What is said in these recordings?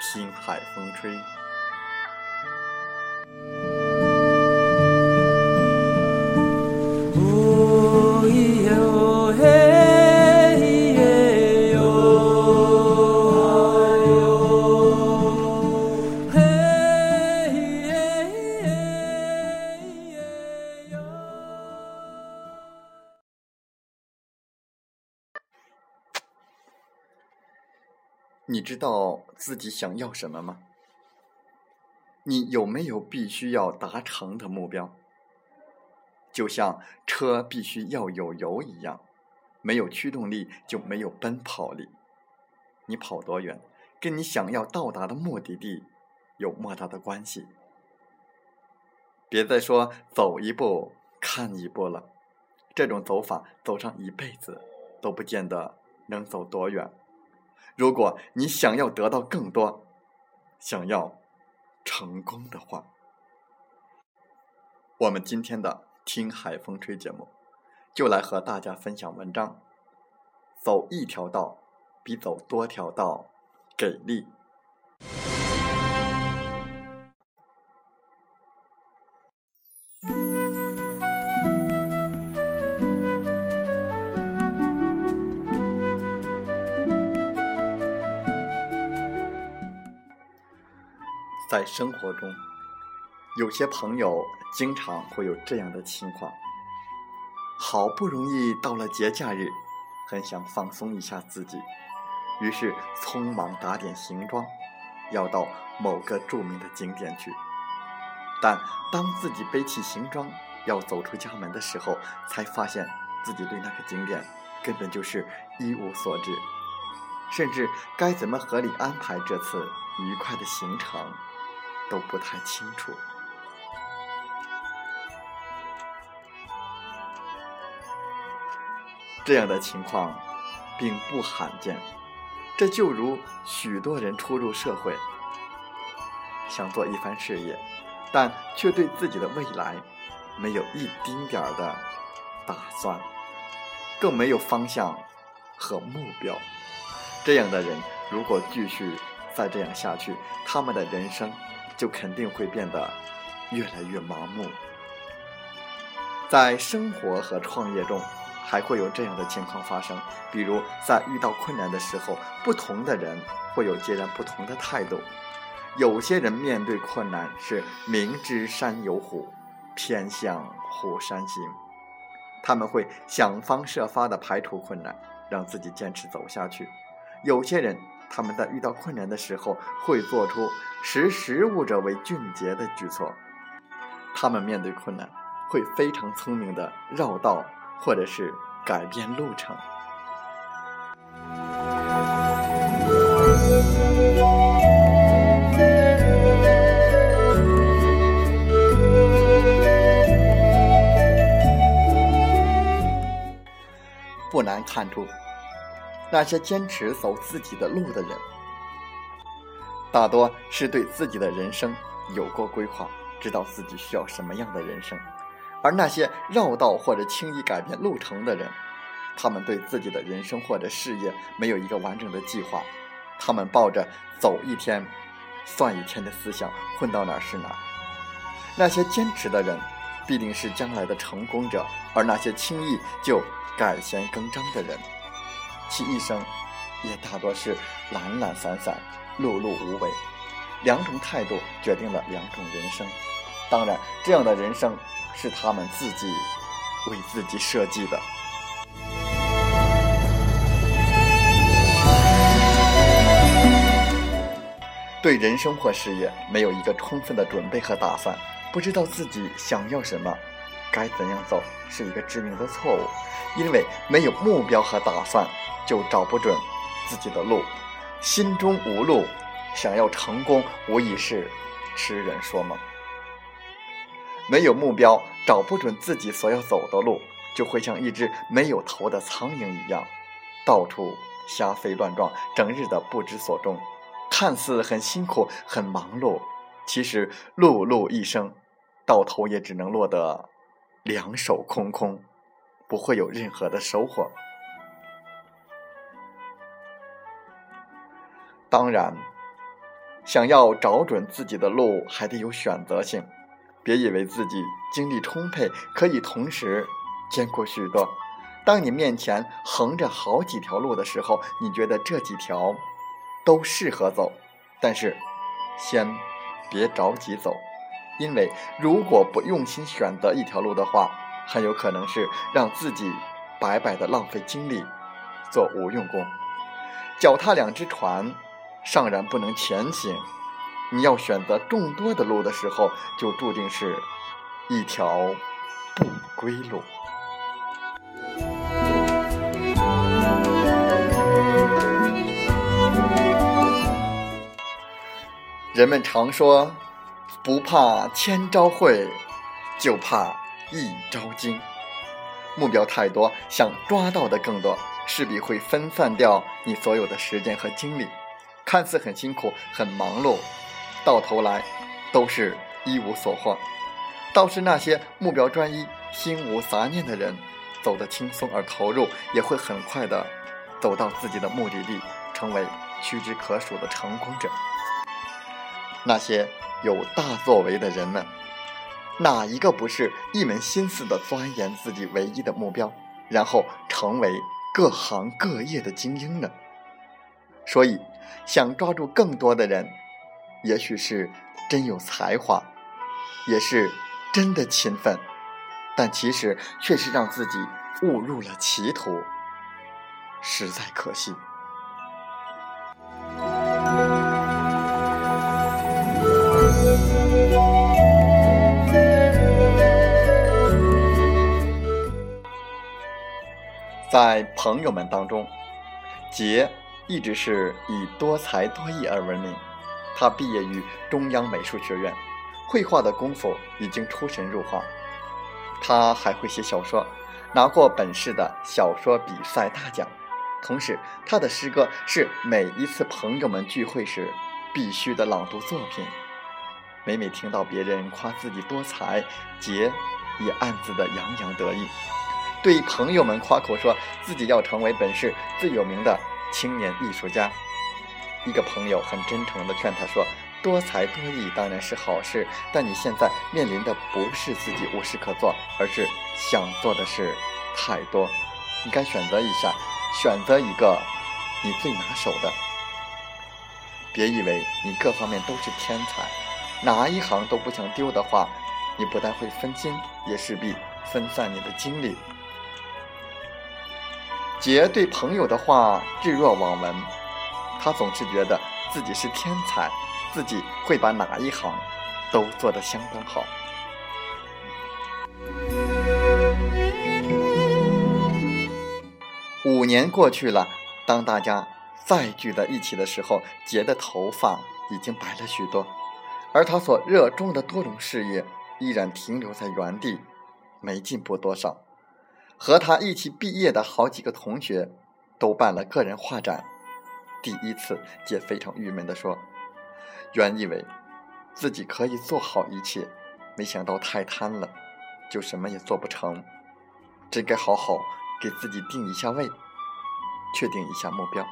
听海风吹。你知道自己想要什么吗？你有没有必须要达成的目标？就像车必须要有油一样，没有驱动力就没有奔跑力。你跑多远，跟你想要到达的目的地有莫大的关系。别再说走一步看一步了，这种走法走上一辈子都不见得能走多远。如果你想要得到更多，想要成功的话，我们今天的听海风吹节目，就来和大家分享文章：走一条道比走多条道给力。在生活中，有些朋友经常会有这样的情况：好不容易到了节假日，很想放松一下自己，于是匆忙打点行装，要到某个著名的景点去。但当自己背起行装要走出家门的时候，才发现自己对那个景点根本就是一无所知，甚至该怎么合理安排这次愉快的行程。都不太清楚。这样的情况并不罕见，这就如许多人初入社会，想做一番事业，但却对自己的未来没有一丁点儿的打算，更没有方向和目标。这样的人如果继续再这样下去，他们的人生。就肯定会变得越来越盲目。在生活和创业中，还会有这样的情况发生，比如在遇到困难的时候，不同的人会有截然不同的态度。有些人面对困难是明知山有虎，偏向虎山行，他们会想方设法的排除困难，让自己坚持走下去。有些人。他们在遇到困难的时候，会做出识时务者为俊杰的举措。他们面对困难，会非常聪明的绕道，或者是改变路程。不难看出。那些坚持走自己的路的人，大多是对自己的人生有过规划，知道自己需要什么样的人生，而那些绕道或者轻易改变路程的人，他们对自己的人生或者事业没有一个完整的计划，他们抱着走一天算一天的思想，混到哪儿是哪儿。那些坚持的人，必定是将来的成功者；而那些轻易就改弦更张的人，其一生也大多是懒懒散散、碌碌无为。两种态度决定了两种人生，当然，这样的人生是他们自己为自己设计的。对人生或事业没有一个充分的准备和打算，不知道自己想要什么，该怎样走，是一个致命的错误。因为没有目标和打算，就找不准自己的路，心中无路。想要成功，无疑是痴人说梦。没有目标，找不准自己所要走的路，就会像一只没有头的苍蝇一样，到处瞎飞乱撞，整日的不知所终。看似很辛苦、很忙碌，其实碌碌一生，到头也只能落得两手空空，不会有任何的收获。当然。想要找准自己的路，还得有选择性。别以为自己精力充沛，可以同时兼顾许多。当你面前横着好几条路的时候，你觉得这几条都适合走，但是先别着急走，因为如果不用心选择一条路的话，很有可能是让自己白白的浪费精力，做无用功。脚踏两只船。尚然不能前行，你要选择众多的路的时候，就注定是一条不归路。人们常说，不怕千招会，就怕一招精。目标太多，想抓到的更多，势必会分散掉你所有的时间和精力。看似很辛苦、很忙碌，到头来都是一无所获。倒是那些目标专一、心无杂念的人，走得轻松而投入，也会很快的走到自己的目的地，成为屈指可数的成功者。那些有大作为的人们，哪一个不是一门心思的钻研自己唯一的目标，然后成为各行各业的精英呢？所以。想抓住更多的人，也许是真有才华，也是真的勤奋，但其实却是让自己误入了歧途，实在可惜。在朋友们当中，杰。一直是以多才多艺而闻名。他毕业于中央美术学院，绘画的功夫已经出神入化。他还会写小说，拿过本市的小说比赛大奖。同时，他的诗歌是每一次朋友们聚会时必须的朗读作品。每每听到别人夸自己多才，杰也暗自的洋洋得意，对朋友们夸口说自己要成为本市最有名的。青年艺术家，一个朋友很真诚地劝他说：“多才多艺当然是好事，但你现在面临的不是自己无事可做，而是想做的事太多。你该选择一下，选择一个你最拿手的。别以为你各方面都是天才，哪一行都不想丢的话，你不但会分心，也势必分散你的精力。”杰对朋友的话置若罔闻，他总是觉得自己是天才，自己会把哪一行都做得相当好。五年过去了，当大家再聚在一起的时候，杰的头发已经白了许多，而他所热衷的多种事业依然停留在原地，没进步多少。和他一起毕业的好几个同学，都办了个人画展。第一次，姐非常郁闷地说：“原以为自己可以做好一切，没想到太贪了。就什么也做不成，只该好好给自己定一下位，确定一下目标。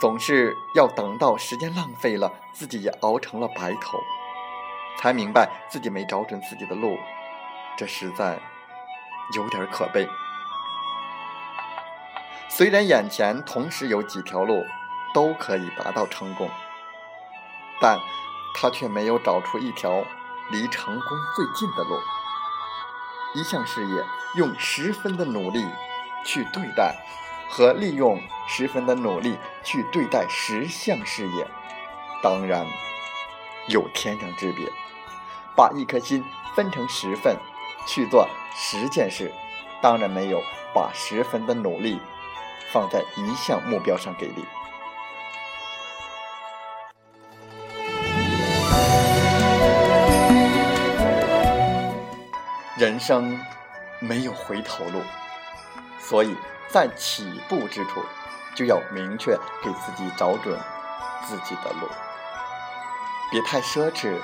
总是要等到时间浪费了，自己也熬成了白头，才明白自己没找准自己的路，这实在有点可悲。虽然眼前同时有几条路都可以达到成功，但他却没有找出一条离成功最近的路。一项事业用十分的努力去对待。和利用十分的努力去对待十项事业，当然有天壤之别。把一颗心分成十份去做十件事，当然没有把十分的努力放在一项目标上给力。人生没有回头路，所以。在起步之处，就要明确给自己找准自己的路，别太奢侈，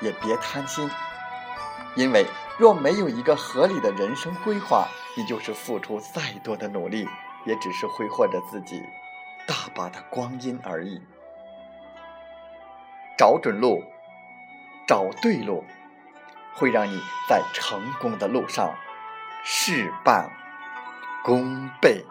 也别贪心，因为若没有一个合理的人生规划，你就是付出再多的努力，也只是挥霍着自己大把的光阴而已。找准路，找对路，会让你在成功的路上事半。功倍。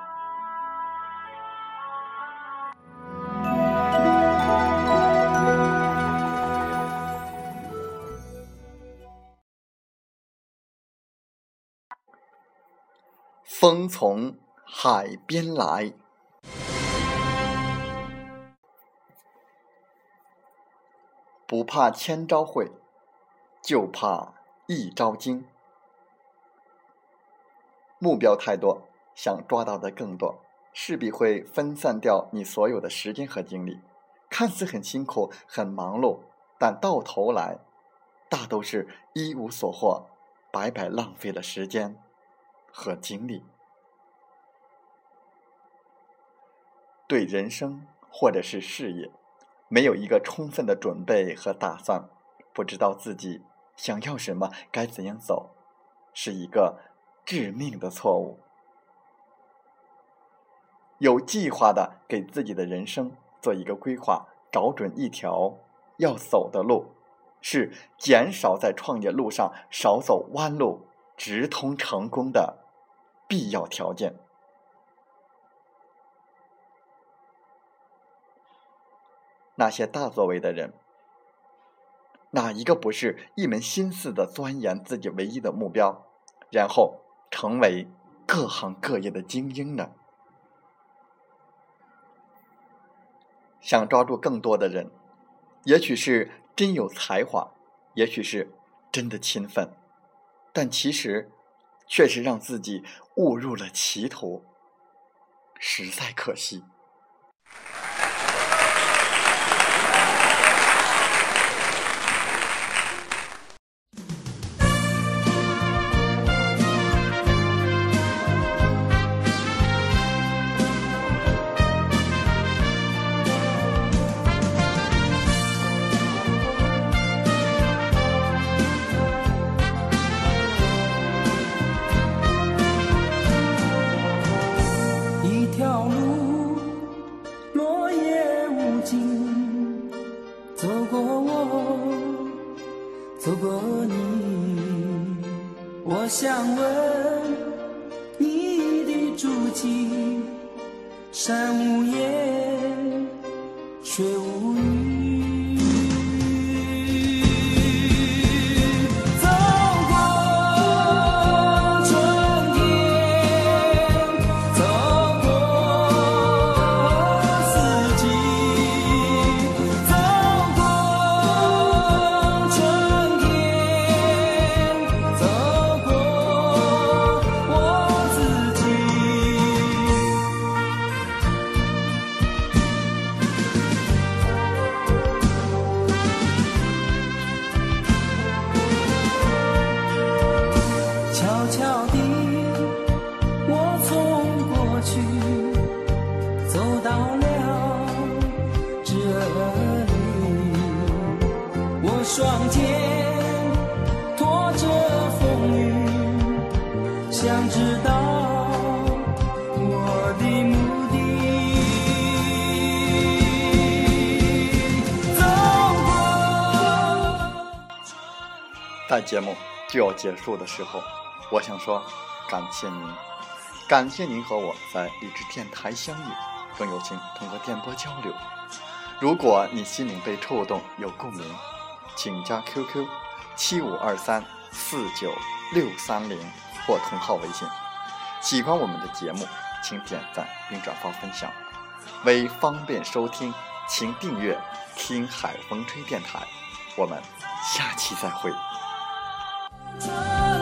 从海边来，不怕千招会，就怕一招精。目标太多。想抓到的更多，势必会分散掉你所有的时间和精力。看似很辛苦、很忙碌，但到头来，大都是一无所获，白白浪费了时间和精力。对人生或者是事业，没有一个充分的准备和打算，不知道自己想要什么、该怎样走，是一个致命的错误。有计划的给自己的人生做一个规划，找准一条要走的路，是减少在创业路上少走弯路、直通成功的必要条件。那些大作为的人，哪一个不是一门心思的钻研自己唯一的目标，然后成为各行各业的精英呢？想抓住更多的人，也许是真有才华，也许是真的勤奋，但其实却是让自己误入了歧途，实在可惜。You. 在节目就要结束的时候，我想说，感谢您，感谢您和我在荔枝电台相遇，更有幸通过电波交流。如果你心灵被触动，有共鸣，请加 QQ 七五二三四九六三零或同号微信。喜欢我们的节目，请点赞并转发分享。为方便收听，请订阅“听海风吹电台”。我们下期再会。Time.